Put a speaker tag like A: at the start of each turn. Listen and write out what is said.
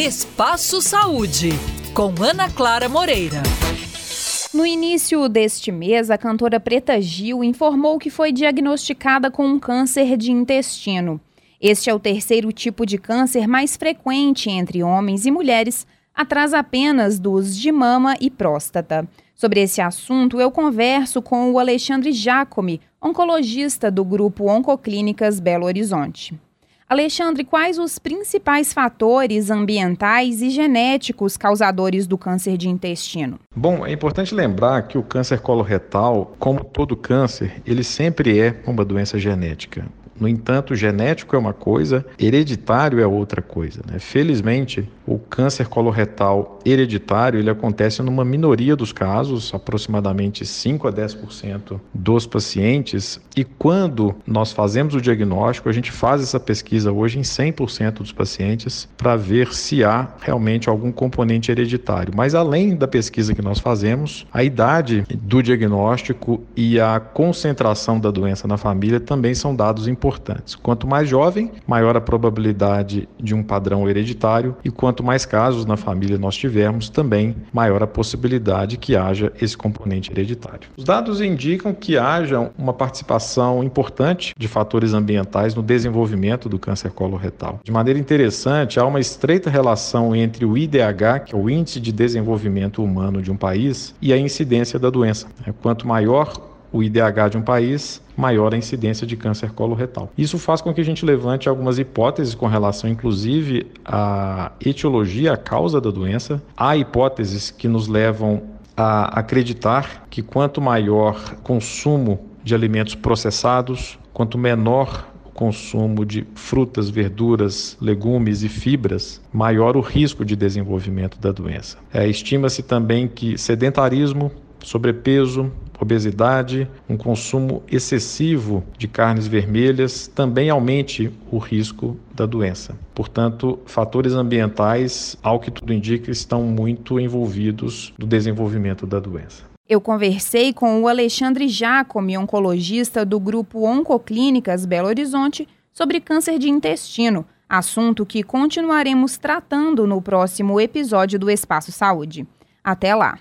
A: Espaço Saúde, com Ana Clara Moreira.
B: No início deste mês, a cantora Preta Gil informou que foi diagnosticada com um câncer de intestino. Este é o terceiro tipo de câncer mais frequente entre homens e mulheres, atrás apenas dos de mama e próstata. Sobre esse assunto, eu converso com o Alexandre Jacome, oncologista do grupo Oncoclínicas Belo Horizonte. Alexandre, quais os principais fatores ambientais e genéticos causadores do câncer de intestino?
C: Bom, é importante lembrar que o câncer coloretal, como todo câncer, ele sempre é uma doença genética. No entanto, genético é uma coisa, hereditário é outra coisa. Né? Felizmente, o câncer coloretal hereditário ele acontece numa minoria dos casos, aproximadamente 5 a 10% dos pacientes. E quando nós fazemos o diagnóstico, a gente faz essa pesquisa hoje em 100% dos pacientes para ver se há realmente algum componente hereditário. Mas além da pesquisa que nós fazemos, a idade do diagnóstico e a concentração da doença na família também são dados importantes importantes. Quanto mais jovem, maior a probabilidade de um padrão hereditário, e quanto mais casos na família nós tivermos, também maior a possibilidade que haja esse componente hereditário. Os dados indicam que haja uma participação importante de fatores ambientais no desenvolvimento do câncer coloretal. De maneira interessante, há uma estreita relação entre o IDH, que é o Índice de Desenvolvimento Humano de um país, e a incidência da doença. Quanto maior o IDH de um país, maior a incidência de câncer coloretal. Isso faz com que a gente levante algumas hipóteses com relação, inclusive, à etiologia, a causa da doença. Há hipóteses que nos levam a acreditar que quanto maior consumo de alimentos processados, quanto menor o consumo de frutas, verduras, legumes e fibras, maior o risco de desenvolvimento da doença. É, Estima-se também que sedentarismo, sobrepeso, obesidade, um consumo excessivo de carnes vermelhas também aumente o risco da doença. Portanto, fatores ambientais, ao que tudo indica, estão muito envolvidos no desenvolvimento da doença.
B: Eu conversei com o Alexandre Jacome, oncologista do grupo Oncoclínicas Belo Horizonte, sobre câncer de intestino, assunto que continuaremos tratando no próximo episódio do Espaço Saúde. Até lá!